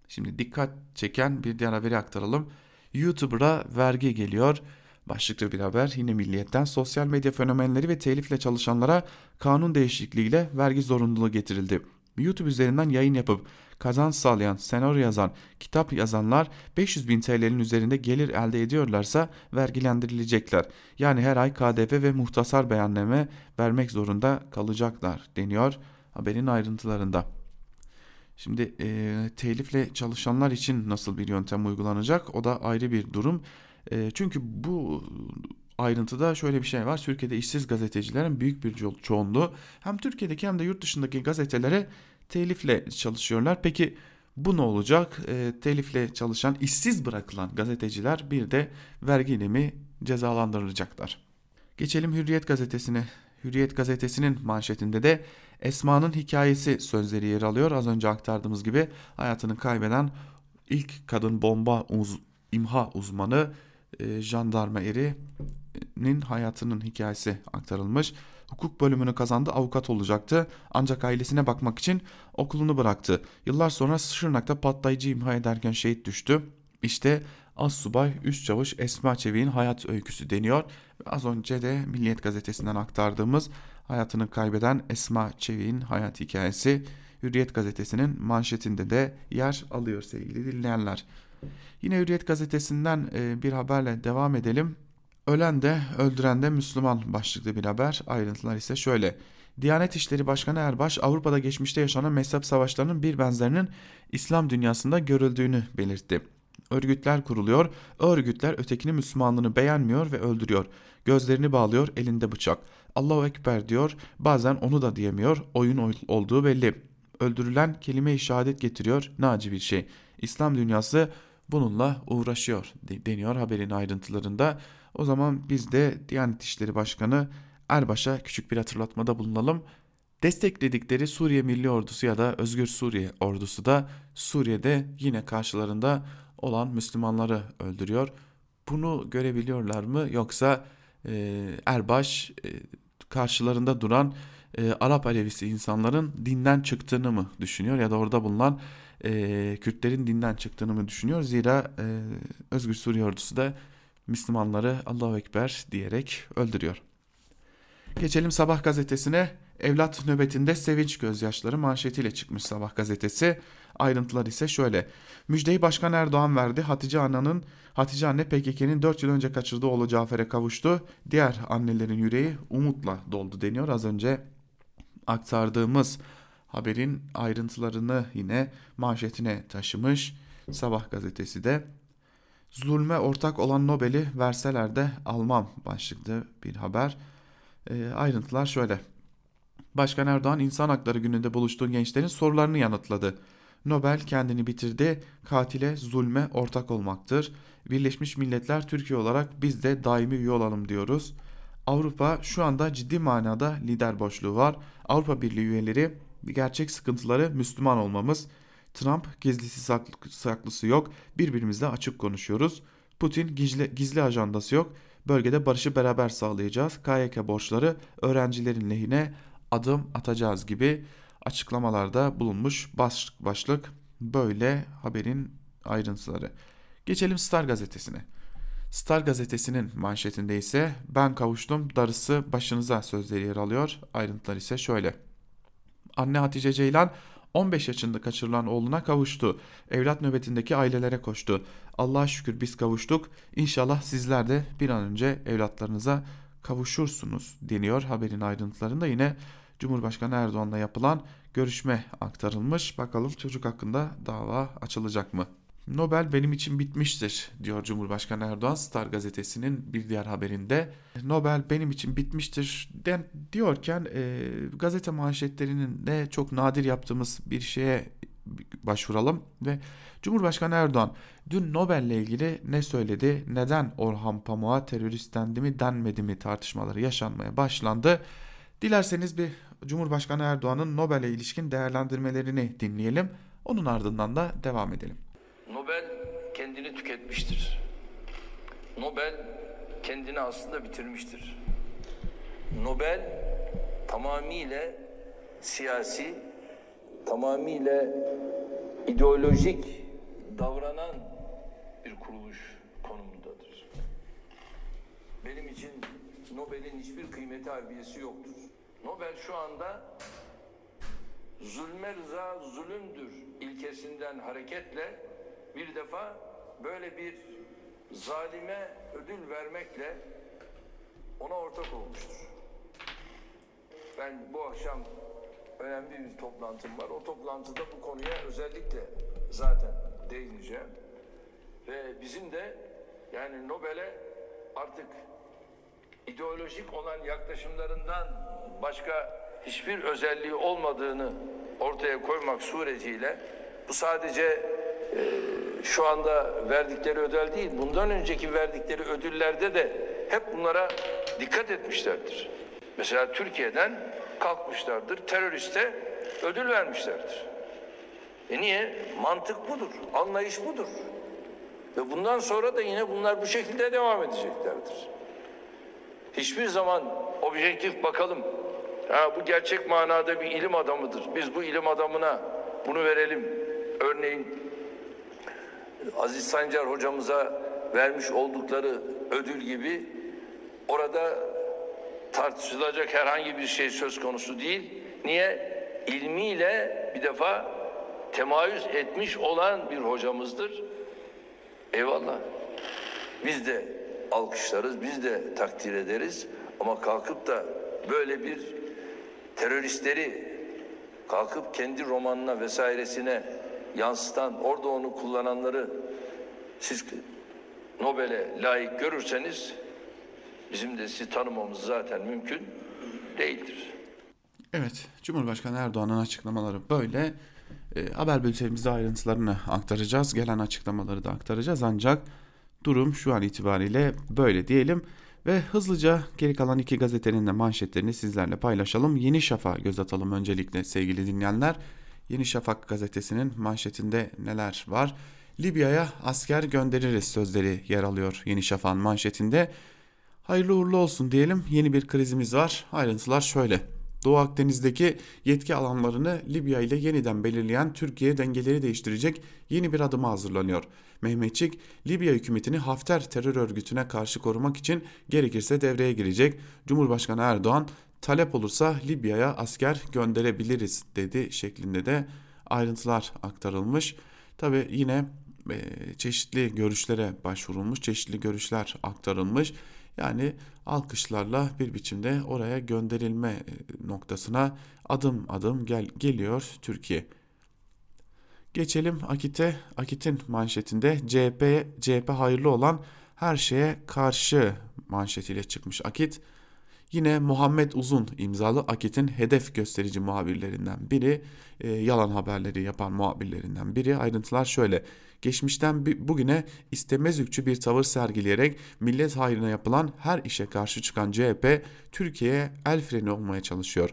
Şimdi dikkat çeken bir diğer haberi aktaralım. YouTuber'a vergi geliyor. Başlıklı bir haber yine Milliyet'ten sosyal medya fenomenleri ve telifle çalışanlara kanun değişikliğiyle vergi zorunluluğu getirildi. YouTube üzerinden yayın yapıp kazanç sağlayan, senaryo yazan, kitap yazanlar 500 bin TL'nin üzerinde gelir elde ediyorlarsa vergilendirilecekler. Yani her ay KDV ve muhtasar beyanname vermek zorunda kalacaklar deniyor haberin ayrıntılarında. Şimdi e, telifle çalışanlar için nasıl bir yöntem uygulanacak o da ayrı bir durum. E, çünkü bu ayrıntıda şöyle bir şey var. Türkiye'de işsiz gazetecilerin büyük bir çoğunluğu hem Türkiye'deki hem de yurt dışındaki gazetelere telifle çalışıyorlar. Peki bu ne olacak? E, telifle çalışan, işsiz bırakılan gazeteciler bir de vergiyle mi cezalandırılacaklar? Geçelim Hürriyet gazetesine. Hürriyet gazetesinin manşetinde de Esma'nın hikayesi sözleri yer alıyor. Az önce aktardığımız gibi hayatını kaybeden ilk kadın bomba uz imha uzmanı e, jandarma erinin hayatının hikayesi aktarılmış. Hukuk bölümünü kazandı avukat olacaktı ancak ailesine bakmak için okulunu bıraktı. Yıllar sonra Şırnak'ta patlayıcı imha ederken şehit düştü. İşte Assubay Üst Çavuş Esma Çevik'in hayat öyküsü deniyor. Az önce de Milliyet Gazetesi'nden aktardığımız hayatını kaybeden Esma Çevik'in hayat hikayesi Hürriyet Gazetesi'nin manşetinde de yer alıyor sevgili dinleyenler. Yine Hürriyet Gazetesi'nden e, bir haberle devam edelim. Ölen de öldüren de Müslüman başlıklı bir haber. Ayrıntılar ise şöyle. Diyanet İşleri Başkanı Erbaş Avrupa'da geçmişte yaşanan mezhep savaşlarının bir benzerinin İslam dünyasında görüldüğünü belirtti. Örgütler kuruluyor, örgütler ötekini Müslümanlığını beğenmiyor ve öldürüyor. Gözlerini bağlıyor, elinde bıçak. Allahu Ekber diyor, bazen onu da diyemiyor, oyun olduğu belli. Öldürülen kelime-i şehadet getiriyor, naci bir şey. İslam dünyası bununla uğraşıyor deniyor haberin ayrıntılarında. O zaman biz de Diyanet İşleri Başkanı Erbaş'a küçük bir hatırlatmada bulunalım. Destekledikleri Suriye Milli Ordusu ya da Özgür Suriye Ordusu da Suriye'de yine karşılarında olan Müslümanları öldürüyor. Bunu görebiliyorlar mı yoksa e, Erbaş e, karşılarında duran e, Arap Alevisi insanların dinden çıktığını mı düşünüyor ya da orada bulunan e, Kürtlerin dinden çıktığını mı düşünüyor? Zira e, Özgür Suriye Ordusu da Müslümanları Allahu Ekber diyerek öldürüyor. Geçelim Sabah gazetesine. Evlat nöbetinde sevinç gözyaşları manşetiyle çıkmış Sabah gazetesi. Ayrıntılar ise şöyle. Müjdeyi Başkan Erdoğan verdi. Hatice Ana'nın Hatice anne PKK'nin 4 yıl önce kaçırdığı oğlu Cafer'e kavuştu. Diğer annelerin yüreği umutla doldu deniyor. Az önce aktardığımız haberin ayrıntılarını yine manşetine taşımış. Sabah gazetesi de zulme ortak olan Nobel'i verseler de almam başlıklı bir haber. E, ayrıntılar şöyle. Başkan Erdoğan insan hakları gününde buluştuğu gençlerin sorularını yanıtladı. Nobel kendini bitirdi, katile zulme ortak olmaktır. Birleşmiş Milletler Türkiye olarak biz de daimi üye olalım diyoruz. Avrupa şu anda ciddi manada lider boşluğu var. Avrupa Birliği üyeleri gerçek sıkıntıları Müslüman olmamız. Trump gizlisi saklı, saklısı yok. Birbirimizle açık konuşuyoruz. Putin gizli, gizli ajandası yok. Bölgede barışı beraber sağlayacağız. KYK borçları öğrencilerin lehine adım atacağız gibi açıklamalarda bulunmuş başlık başlık böyle haberin ayrıntıları. Geçelim Star gazetesine. Star gazetesinin manşetinde ise ben kavuştum darısı başınıza sözleri yer alıyor. Ayrıntılar ise şöyle. Anne Hatice Ceylan 15 yaşında kaçırılan oğluna kavuştu. Evlat nöbetindeki ailelere koştu. Allah'a şükür biz kavuştuk. İnşallah sizler de bir an önce evlatlarınıza kavuşursunuz deniyor haberin ayrıntılarında yine Cumhurbaşkanı Erdoğan'la yapılan görüşme aktarılmış. Bakalım çocuk hakkında dava açılacak mı? Nobel benim için bitmiştir diyor Cumhurbaşkanı Erdoğan Star gazetesinin bir diğer haberinde. Nobel benim için bitmiştir den, diyorken e, gazete manşetlerinin de çok nadir yaptığımız bir şeye başvuralım ve Cumhurbaşkanı Erdoğan dün Nobel'le ilgili ne söyledi, neden Orhan Pamuk'a terörist dendi mi denmedi mi tartışmaları yaşanmaya başlandı. Dilerseniz bir Cumhurbaşkanı Erdoğan'ın Nobel'e ilişkin değerlendirmelerini dinleyelim. Onun ardından da devam edelim. Nobel kendini tüketmiştir. Nobel kendini aslında bitirmiştir. Nobel tamamıyla siyasi, tamamıyla ideolojik davranan bir kuruluş konumundadır. benim için Nobel'in hiçbir kıymeti harbiyesi yoktur. Nobel şu anda zulme rıza zulümdür ilkesinden hareketle bir defa böyle bir zalime ödül vermekle ona ortak olmuştur. Ben bu akşam önemli bir toplantım var. O toplantıda bu konuya özellikle zaten değineceğim. Ve bizim de yani Nobel'e artık ideolojik olan yaklaşımlarından başka hiçbir özelliği olmadığını ortaya koymak suretiyle bu sadece e, şu anda verdikleri ödül değil, bundan önceki verdikleri ödüllerde de hep bunlara dikkat etmişlerdir. Mesela Türkiye'den kalkmışlardır, teröriste ödül vermişlerdir. E niye? Mantık budur, anlayış budur. Ve bundan sonra da yine bunlar bu şekilde devam edeceklerdir. Hiçbir zaman objektif bakalım. Ha, bu gerçek manada bir ilim adamıdır. Biz bu ilim adamına bunu verelim. Örneğin Aziz Sancar hocamıza vermiş oldukları ödül gibi orada tartışılacak herhangi bir şey söz konusu değil. Niye? İlmiyle bir defa temayüz etmiş olan bir hocamızdır. Eyvallah. Biz de alkışlarız, biz de takdir ederiz. Ama kalkıp da böyle bir teröristleri kalkıp kendi romanına vesairesine yansıtan, orada onu kullananları siz Nobel'e layık görürseniz bizim de sizi tanımamız zaten mümkün değildir. Evet, Cumhurbaşkanı Erdoğan'ın açıklamaları böyle. E, haber bültenimizde ayrıntılarını aktaracağız. Gelen açıklamaları da aktaracağız. Ancak durum şu an itibariyle böyle diyelim. Ve hızlıca geri kalan iki gazetenin de manşetlerini sizlerle paylaşalım. Yeni Şafak göz atalım öncelikle sevgili dinleyenler. Yeni Şafak gazetesinin manşetinde neler var? Libya'ya asker göndeririz sözleri yer alıyor Yeni Şafak'ın manşetinde. Hayırlı uğurlu olsun diyelim. Yeni bir krizimiz var. Ayrıntılar şöyle. Doğu Akdeniz'deki yetki alanlarını Libya ile yeniden belirleyen Türkiye dengeleri değiştirecek yeni bir adıma hazırlanıyor. Mehmetçik, Libya hükümetini Hafter terör örgütüne karşı korumak için gerekirse devreye girecek. Cumhurbaşkanı Erdoğan, talep olursa Libya'ya asker gönderebiliriz dedi şeklinde de ayrıntılar aktarılmış. Tabi yine e, çeşitli görüşlere başvurulmuş, çeşitli görüşler aktarılmış. Yani alkışlarla bir biçimde oraya gönderilme e, noktasına adım adım gel geliyor Türkiye. Geçelim Akit'e. Akit'in manşetinde CHP CHP hayırlı olan her şeye karşı manşetiyle çıkmış Akit. Yine Muhammed Uzun imzalı Akit'in hedef gösterici muhabirlerinden biri, e, yalan haberleri yapan muhabirlerinden biri. Ayrıntılar şöyle. Geçmişten bugüne istemezlikçi bir tavır sergileyerek millet hayrına yapılan her işe karşı çıkan CHP, Türkiye'ye el freni olmaya çalışıyor.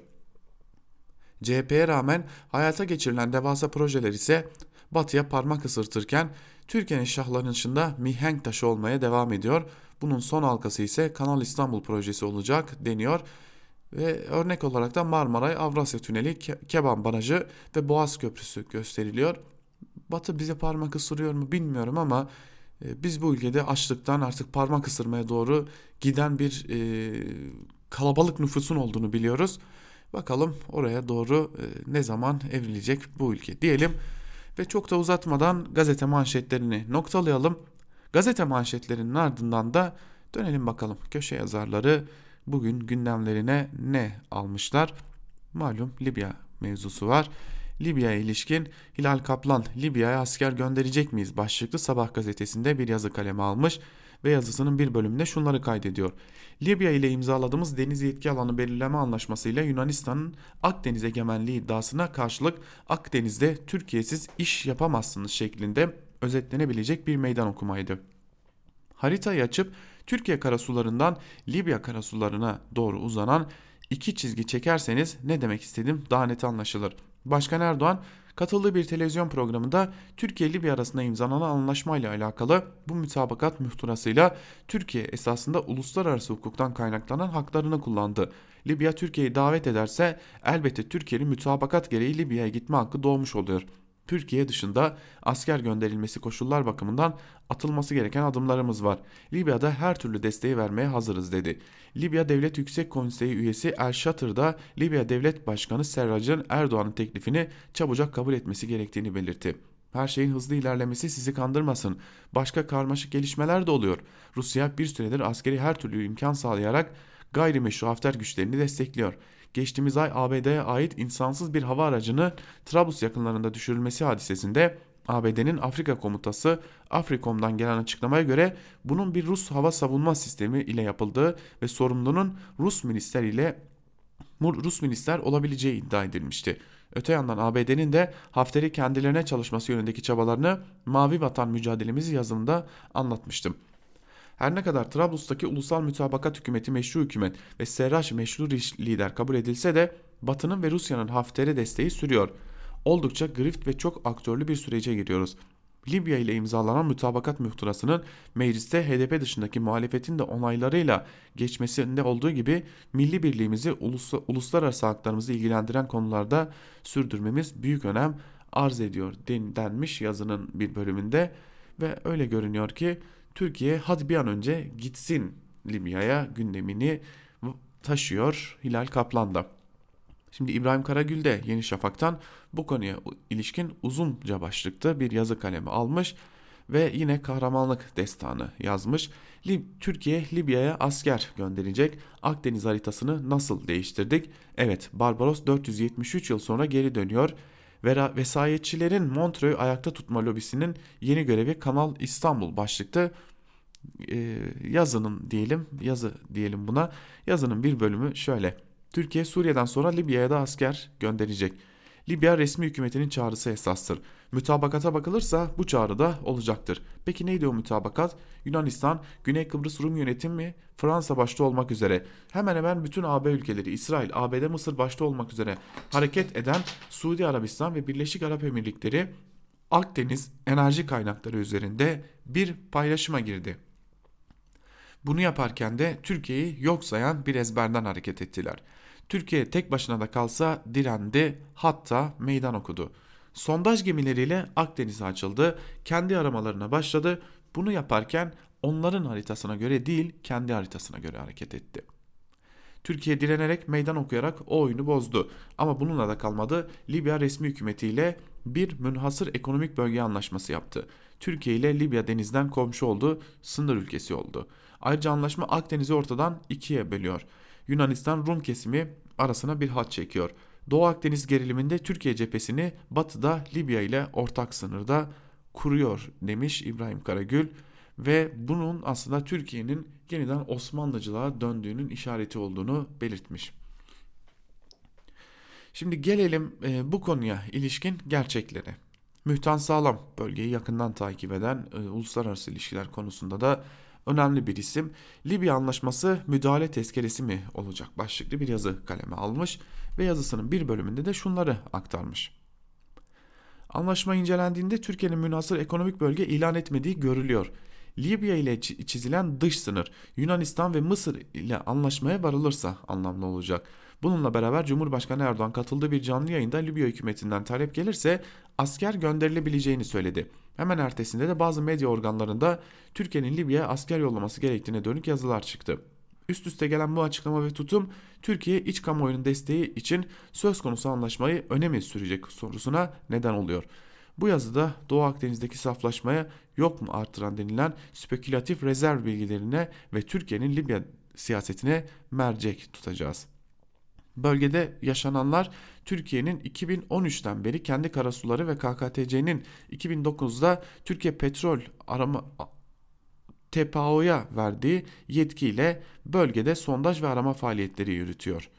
CHP'ye rağmen hayata geçirilen devasa projeler ise batıya parmak ısırtırken Türkiye'nin şahlanışında mihenk taşı olmaya devam ediyor. Bunun son halkası ise Kanal İstanbul projesi olacak deniyor. Ve örnek olarak da Marmaray, Avrasya Tüneli, Keban Barajı ve Boğaz Köprüsü gösteriliyor. Batı bize parmak ısırıyor mu bilmiyorum ama e, biz bu ülkede açlıktan artık parmak ısırmaya doğru giden bir e, kalabalık nüfusun olduğunu biliyoruz. Bakalım oraya doğru e, ne zaman evrilecek bu ülke diyelim. Ve çok da uzatmadan gazete manşetlerini noktalayalım. Gazete manşetlerinin ardından da dönelim bakalım köşe yazarları bugün gündemlerine ne almışlar? Malum Libya mevzusu var. Libya'ya ilişkin Hilal Kaplan Libya'ya asker gönderecek miyiz başlıklı Sabah gazetesinde bir yazı kaleme almış ve yazısının bir bölümünde şunları kaydediyor. Libya ile imzaladığımız deniz yetki alanı belirleme anlaşmasıyla Yunanistan'ın Akdeniz egemenliği iddiasına karşılık Akdeniz'de Türkiye'siz iş yapamazsınız şeklinde özetlenebilecek bir meydan okumaydı. Haritayı açıp Türkiye karasularından Libya karasularına doğru uzanan iki çizgi çekerseniz ne demek istedim daha net anlaşılır. Başkan Erdoğan katıldığı bir televizyon programında Türkiye Libya arasında imzalanan anlaşmayla alakalı bu mütabakat muhtırasıyla Türkiye esasında uluslararası hukuktan kaynaklanan haklarını kullandı. Libya Türkiye'yi davet ederse elbette Türkiye'nin mütabakat gereği Libya'ya gitme hakkı doğmuş oluyor. Türkiye dışında asker gönderilmesi koşullar bakımından atılması gereken adımlarımız var. Libya'da her türlü desteği vermeye hazırız dedi. Libya Devlet Yüksek Konseyi üyesi El Şatır da Libya Devlet Başkanı Serrac'ın Erdoğan'ın teklifini çabucak kabul etmesi gerektiğini belirtti. Her şeyin hızlı ilerlemesi sizi kandırmasın. Başka karmaşık gelişmeler de oluyor. Rusya bir süredir askeri her türlü imkan sağlayarak gayrimeşru Hafter güçlerini destekliyor. Geçtiğimiz ay ABD'ye ait insansız bir hava aracını Trablus yakınlarında düşürülmesi hadisesinde ABD'nin Afrika komutası Afrikom'dan gelen açıklamaya göre bunun bir Rus hava savunma sistemi ile yapıldığı ve sorumlunun Rus minister ile Rus minister olabileceği iddia edilmişti. Öte yandan ABD'nin de Hafter'i kendilerine çalışması yönündeki çabalarını Mavi Vatan mücadelemizi yazımında anlatmıştım. Her ne kadar Trablus'taki ulusal mütabakat hükümeti meşru hükümet ve Serraj meşru lider kabul edilse de Batı'nın ve Rusya'nın Hafter'e desteği sürüyor. Oldukça grift ve çok aktörlü bir sürece giriyoruz. Libya ile imzalanan mütabakat muhtırasının mecliste HDP dışındaki muhalefetin de onaylarıyla geçmesinde olduğu gibi milli birliğimizi ulus, uluslararası haklarımızı ilgilendiren konularda sürdürmemiz büyük önem arz ediyor denmiş yazının bir bölümünde ve öyle görünüyor ki Türkiye hadi bir an önce gitsin Libya'ya gündemini taşıyor Hilal Kaplan'da. Şimdi İbrahim Karagül de Yeni Şafak'tan bu konuya ilişkin uzunca başlıkta bir yazı kalemi almış ve yine kahramanlık destanı yazmış. Lib Türkiye Libya'ya asker gönderecek. Akdeniz haritasını nasıl değiştirdik? Evet Barbaros 473 yıl sonra geri dönüyor. Vera vesayetçilerin Montreux ayakta tutma lobisinin yeni görevi Kanal İstanbul başlıkta e, yazının diyelim yazı diyelim buna yazının bir bölümü şöyle. Türkiye Suriye'den sonra Libya'ya da asker gönderecek. Libya resmi hükümetinin çağrısı esastır. Mütabakata bakılırsa bu çağrı da olacaktır. Peki neydi o mütabakat? Yunanistan, Güney Kıbrıs Rum yönetimi Fransa başta olmak üzere hemen hemen bütün AB ülkeleri İsrail, ABD, Mısır başta olmak üzere hareket eden Suudi Arabistan ve Birleşik Arap Emirlikleri Akdeniz enerji kaynakları üzerinde bir paylaşıma girdi. Bunu yaparken de Türkiye'yi yok sayan bir ezberden hareket ettiler. Türkiye tek başına da kalsa direndi hatta meydan okudu. Sondaj gemileriyle Akdeniz'e açıldı, kendi aramalarına başladı. Bunu yaparken onların haritasına göre değil kendi haritasına göre hareket etti. Türkiye direnerek meydan okuyarak o oyunu bozdu. Ama bununla da kalmadı. Libya resmi hükümetiyle bir münhasır ekonomik bölge anlaşması yaptı. Türkiye ile Libya denizden komşu oldu, sınır ülkesi oldu. Ayrıca anlaşma Akdeniz'i ortadan ikiye bölüyor. Yunanistan Rum kesimi arasına bir hat çekiyor. Doğu Akdeniz geriliminde Türkiye cephesini batıda Libya ile ortak sınırda kuruyor demiş İbrahim Karagül ve bunun aslında Türkiye'nin yeniden Osmanlıcılığa döndüğünün işareti olduğunu belirtmiş. Şimdi gelelim e, bu konuya ilişkin gerçeklere. Mühtan Sağlam bölgeyi yakından takip eden e, uluslararası ilişkiler konusunda da önemli bir isim. Libya Anlaşması müdahale tezkeresi mi olacak başlıklı bir yazı kaleme almış ve yazısının bir bölümünde de şunları aktarmış. Anlaşma incelendiğinde Türkiye'nin münhasır ekonomik bölge ilan etmediği görülüyor. Libya ile çizilen dış sınır Yunanistan ve Mısır ile anlaşmaya varılırsa anlamlı olacak. Bununla beraber Cumhurbaşkanı Erdoğan katıldığı bir canlı yayında Libya hükümetinden talep gelirse asker gönderilebileceğini söyledi. Hemen ertesinde de bazı medya organlarında Türkiye'nin Libya'ya asker yollaması gerektiğine dönük yazılar çıktı. Üst üste gelen bu açıklama ve tutum Türkiye iç kamuoyunun desteği için söz konusu anlaşmayı öne mi sürecek sorusuna neden oluyor. Bu yazıda Doğu Akdeniz'deki saflaşmaya yok mu artıran denilen spekülatif rezerv bilgilerine ve Türkiye'nin Libya siyasetine mercek tutacağız. Bölgede yaşananlar Türkiye'nin 2013'ten beri kendi karasuları ve KKTC'nin 2009'da Türkiye Petrol Arama TPAO'ya verdiği yetkiyle bölgede sondaj ve arama faaliyetleri yürütüyor.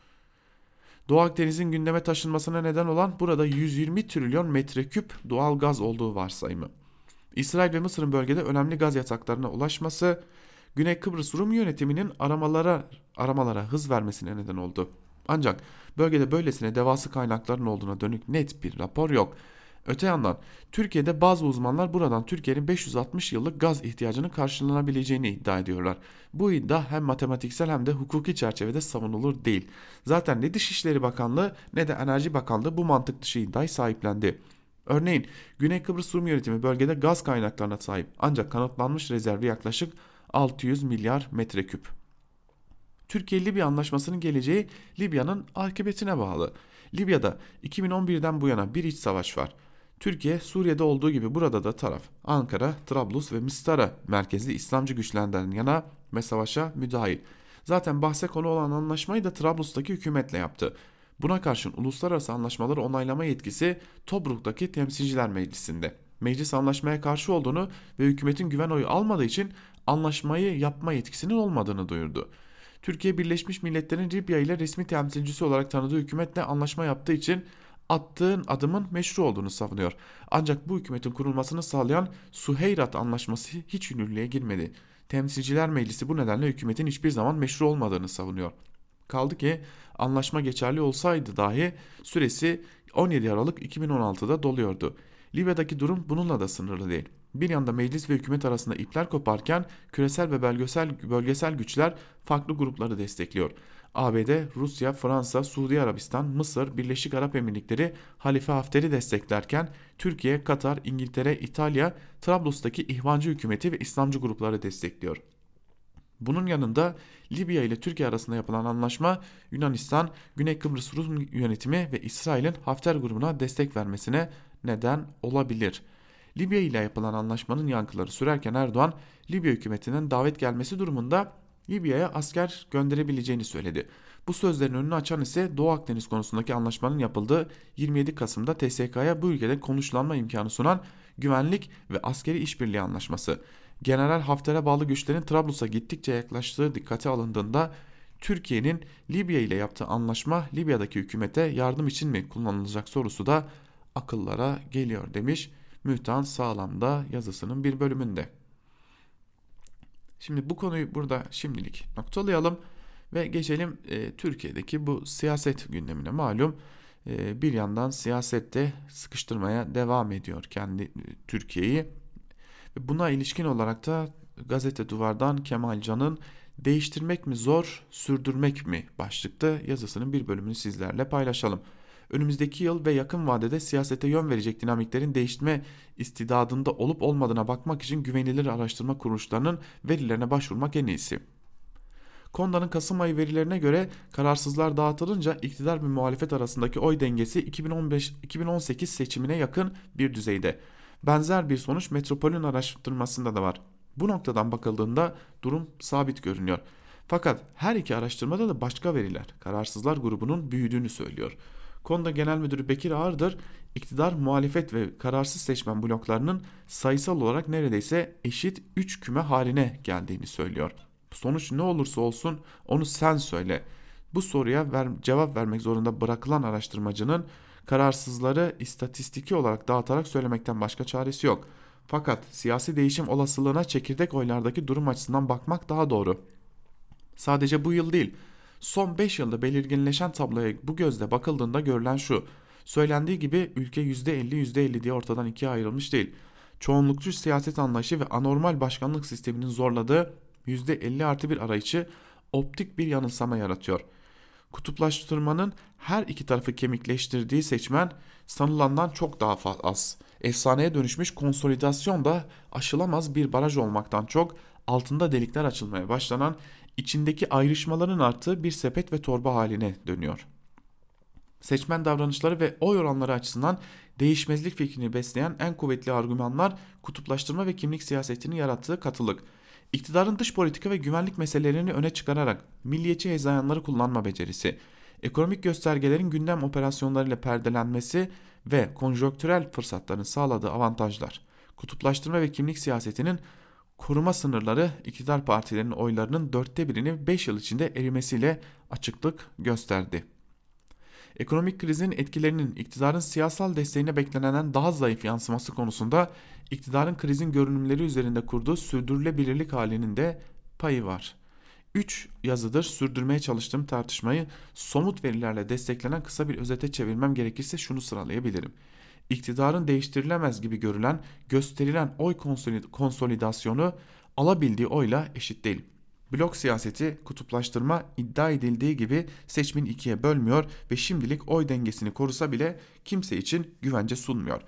Doğu Akdeniz'in gündeme taşınmasına neden olan burada 120 trilyon metreküp doğal gaz olduğu varsayımı. İsrail ve Mısır'ın bölgede önemli gaz yataklarına ulaşması, Güney Kıbrıs Rum yönetiminin aramalara aramalara hız vermesine neden oldu. Ancak bölgede böylesine devası kaynakların olduğuna dönük net bir rapor yok. Öte yandan Türkiye'de bazı uzmanlar buradan Türkiye'nin 560 yıllık gaz ihtiyacının karşılanabileceğini iddia ediyorlar. Bu iddia hem matematiksel hem de hukuki çerçevede savunulur değil. Zaten ne Dışişleri Bakanlığı ne de Enerji Bakanlığı bu mantık dışı iddiayı sahiplendi. Örneğin Güney Kıbrıs Rum yönetimi bölgede gaz kaynaklarına sahip ancak kanıtlanmış rezervi yaklaşık 600 milyar metreküp. Türkiye-Libya anlaşmasının geleceği Libya'nın akıbetine bağlı. Libya'da 2011'den bu yana bir iç savaş var. Türkiye Suriye'de olduğu gibi burada da taraf. Ankara, Trablus ve Mistara merkezli İslamcı güçlerden yana ve savaşa müdahil. Zaten bahse konu olan anlaşmayı da Trablus'taki hükümetle yaptı. Buna karşın uluslararası anlaşmaları onaylama yetkisi Tobruk'taki Temsilciler Meclisi'nde. Meclis anlaşmaya karşı olduğunu ve hükümetin güven oyu almadığı için anlaşmayı yapma yetkisinin olmadığını duyurdu. Türkiye Birleşmiş Milletler'in Libya ile resmi temsilcisi olarak tanıdığı hükümetle anlaşma yaptığı için attığın adımın meşru olduğunu savunuyor. Ancak bu hükümetin kurulmasını sağlayan Suheyrat Anlaşması hiç yürürlüğe girmedi. Temsilciler Meclisi bu nedenle hükümetin hiçbir zaman meşru olmadığını savunuyor. Kaldı ki anlaşma geçerli olsaydı dahi süresi 17 Aralık 2016'da doluyordu. Libya'daki durum bununla da sınırlı değil. Bir yanda meclis ve hükümet arasında ipler koparken küresel ve bölgesel, bölgesel güçler farklı grupları destekliyor. ABD, Rusya, Fransa, Suudi Arabistan, Mısır, Birleşik Arap Emirlikleri Halife Hafter'i desteklerken Türkiye, Katar, İngiltere, İtalya, Trablus'taki ihvancı hükümeti ve İslamcı grupları destekliyor. Bunun yanında Libya ile Türkiye arasında yapılan anlaşma Yunanistan, Güney Kıbrıs Rum yönetimi ve İsrail'in Hafter grubuna destek vermesine neden olabilir. Libya ile yapılan anlaşmanın yankıları sürerken Erdoğan, Libya hükümetinden davet gelmesi durumunda Libya'ya asker gönderebileceğini söyledi. Bu sözlerin önünü açan ise Doğu Akdeniz konusundaki anlaşmanın yapıldığı 27 Kasım'da TSK'ya bu ülkede konuşlanma imkanı sunan güvenlik ve askeri işbirliği anlaşması. General Hafter'e bağlı güçlerin Trablus'a gittikçe yaklaştığı dikkate alındığında Türkiye'nin Libya ile yaptığı anlaşma Libya'daki hükümete yardım için mi kullanılacak sorusu da akıllara geliyor demiş Mühtan Sağlam'da yazısının bir bölümünde. Şimdi bu konuyu burada şimdilik noktalayalım ve geçelim e, Türkiye'deki bu siyaset gündemine. Malum e, bir yandan siyasette sıkıştırmaya devam ediyor kendi e, Türkiye'yi. Buna ilişkin olarak da gazete duvardan Kemal Can'ın değiştirmek mi zor sürdürmek mi? başlıkta yazısının bir bölümünü sizlerle paylaşalım önümüzdeki yıl ve yakın vadede siyasete yön verecek dinamiklerin değiştirme istidadında olup olmadığına bakmak için güvenilir araştırma kuruluşlarının verilerine başvurmak en iyisi. Konda'nın Kasım ayı verilerine göre kararsızlar dağıtılınca iktidar ve muhalefet arasındaki oy dengesi 2015-2018 seçimine yakın bir düzeyde. Benzer bir sonuç Metropol'ün araştırmasında da var. Bu noktadan bakıldığında durum sabit görünüyor. Fakat her iki araştırmada da başka veriler kararsızlar grubunun büyüdüğünü söylüyor. Konda Genel Müdürü Bekir Ağırdır, iktidar, muhalefet ve kararsız seçmen bloklarının sayısal olarak neredeyse eşit 3 küme haline geldiğini söylüyor. Sonuç ne olursa olsun onu sen söyle. Bu soruya ver, cevap vermek zorunda bırakılan araştırmacının kararsızları istatistiki olarak dağıtarak söylemekten başka çaresi yok. Fakat siyasi değişim olasılığına çekirdek oylardaki durum açısından bakmak daha doğru. Sadece bu yıl değil, Son 5 yılda belirginleşen tabloya bu gözle bakıldığında görülen şu. Söylendiği gibi ülke %50 %50 diye ortadan ikiye ayrılmış değil. Çoğunlukçu siyaset anlayışı ve anormal başkanlık sisteminin zorladığı %50 artı bir arayışı optik bir yanılsama yaratıyor. Kutuplaştırmanın her iki tarafı kemikleştirdiği seçmen sanılandan çok daha az. Efsaneye dönüşmüş konsolidasyon da aşılamaz bir baraj olmaktan çok altında delikler açılmaya başlanan içindeki ayrışmaların arttığı bir sepet ve torba haline dönüyor. Seçmen davranışları ve oy oranları açısından değişmezlik fikrini besleyen en kuvvetli argümanlar kutuplaştırma ve kimlik siyasetini yarattığı katılık. İktidarın dış politika ve güvenlik meselelerini öne çıkararak milliyetçi hezayanları kullanma becerisi, ekonomik göstergelerin gündem operasyonlarıyla perdelenmesi ve konjonktürel fırsatların sağladığı avantajlar, kutuplaştırma ve kimlik siyasetinin koruma sınırları iktidar partilerinin oylarının dörtte birini 5 yıl içinde erimesiyle açıklık gösterdi. Ekonomik krizin etkilerinin iktidarın siyasal desteğine beklenenden daha zayıf yansıması konusunda iktidarın krizin görünümleri üzerinde kurduğu sürdürülebilirlik halinin de payı var. 3 yazıdır sürdürmeye çalıştığım tartışmayı somut verilerle desteklenen kısa bir özete çevirmem gerekirse şunu sıralayabilirim iktidarın değiştirilemez gibi görülen gösterilen oy konsolidasyonu alabildiği oyla eşit değil. Blok siyaseti kutuplaştırma iddia edildiği gibi seçmin ikiye bölmüyor ve şimdilik oy dengesini korusa bile kimse için güvence sunmuyor.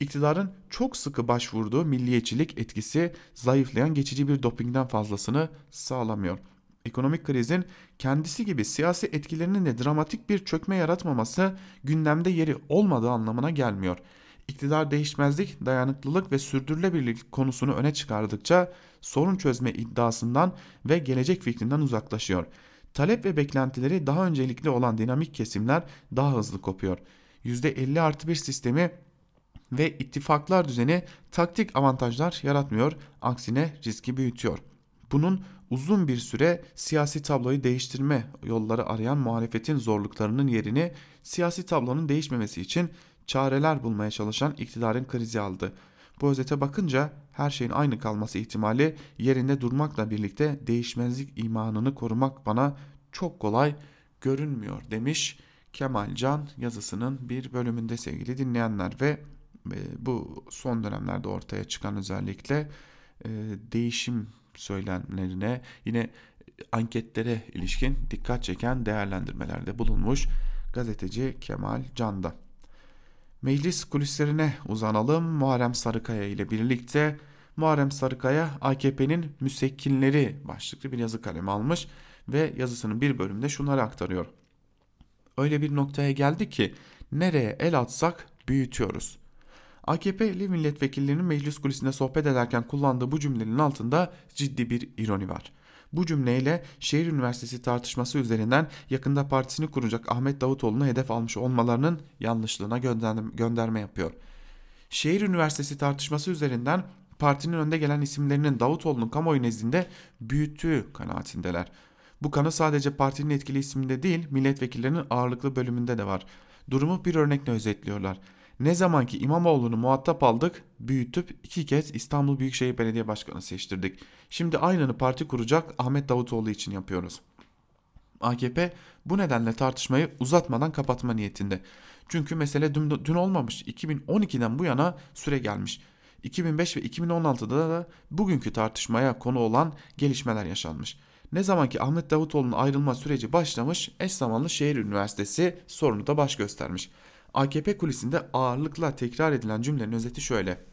İktidarın çok sıkı başvurduğu milliyetçilik etkisi zayıflayan geçici bir dopingden fazlasını sağlamıyor. Ekonomik krizin kendisi gibi siyasi etkilerinin de dramatik bir çökme yaratmaması gündemde yeri olmadığı anlamına gelmiyor. İktidar değişmezlik, dayanıklılık ve sürdürülebilirlik konusunu öne çıkardıkça sorun çözme iddiasından ve gelecek fikrinden uzaklaşıyor. Talep ve beklentileri daha öncelikli olan dinamik kesimler daha hızlı kopuyor. %50 artı bir sistemi ve ittifaklar düzeni taktik avantajlar yaratmıyor, aksine riski büyütüyor. Bunun uzun bir süre siyasi tabloyu değiştirme yolları arayan muhalefetin zorluklarının yerini siyasi tablonun değişmemesi için çareler bulmaya çalışan iktidarın krizi aldı. Bu özete bakınca her şeyin aynı kalması ihtimali yerinde durmakla birlikte değişmezlik imanını korumak bana çok kolay görünmüyor demiş Kemal Can yazısının bir bölümünde sevgili dinleyenler ve e, bu son dönemlerde ortaya çıkan özellikle e, değişim söylemlerine yine anketlere ilişkin dikkat çeken değerlendirmelerde bulunmuş gazeteci Kemal Can'da. Meclis kulislerine uzanalım. Muharrem Sarıkaya ile birlikte Muharrem Sarıkaya AKP'nin müsekkinleri başlıklı bir yazı kalemi almış ve yazısının bir bölümünde şunları aktarıyor. Öyle bir noktaya geldi ki nereye el atsak büyütüyoruz. AKP'li milletvekillerinin meclis kulisinde sohbet ederken kullandığı bu cümlenin altında ciddi bir ironi var. Bu cümleyle şehir üniversitesi tartışması üzerinden yakında partisini kuracak Ahmet Davutoğlu'nu hedef almış olmalarının yanlışlığına gönderme yapıyor. Şehir üniversitesi tartışması üzerinden partinin önde gelen isimlerinin Davutoğlu'nun kamuoyu nezdinde büyüttüğü kanaatindeler. Bu kanı sadece partinin etkili isminde değil milletvekillerinin ağırlıklı bölümünde de var. Durumu bir örnekle özetliyorlar. Ne zamanki İmamoğlu'nu muhatap aldık, büyütüp iki kez İstanbul Büyükşehir Belediye Başkanı seçtirdik. Şimdi aynını parti kuracak Ahmet Davutoğlu için yapıyoruz. AKP bu nedenle tartışmayı uzatmadan kapatma niyetinde. Çünkü mesele dün, dün olmamış. 2012'den bu yana süre gelmiş. 2005 ve 2016'da da bugünkü tartışmaya konu olan gelişmeler yaşanmış. Ne zaman ki Ahmet Davutoğlu'nun ayrılma süreci başlamış, eş zamanlı şehir üniversitesi sorunu da baş göstermiş. AKP kulisinde ağırlıkla tekrar edilen cümlenin özeti şöyle.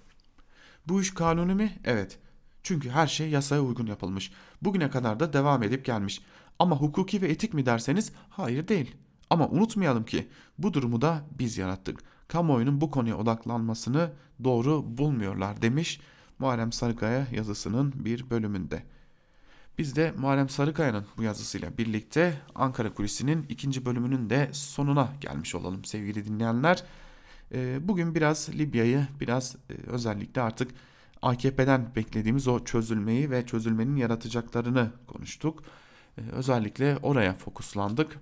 Bu iş kanuni mi? Evet. Çünkü her şey yasaya uygun yapılmış. Bugüne kadar da devam edip gelmiş. Ama hukuki ve etik mi derseniz hayır değil. Ama unutmayalım ki bu durumu da biz yarattık. Kamuoyunun bu konuya odaklanmasını doğru bulmuyorlar demiş Muharrem Sarıkaya yazısının bir bölümünde. Biz de Muharrem Sarıkaya'nın bu yazısıyla birlikte Ankara Kulisi'nin ikinci bölümünün de sonuna gelmiş olalım sevgili dinleyenler. Ee, bugün biraz Libya'yı biraz e, özellikle artık AKP'den beklediğimiz o çözülmeyi ve çözülmenin yaratacaklarını konuştuk. Ee, özellikle oraya fokuslandık.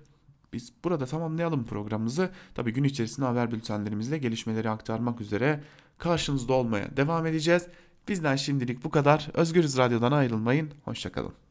Biz burada tamamlayalım programımızı. Tabi gün içerisinde haber bültenlerimizle gelişmeleri aktarmak üzere karşınızda olmaya devam edeceğiz. Bizden şimdilik bu kadar. Özgürüz Radyo'dan ayrılmayın. Hoşçakalın.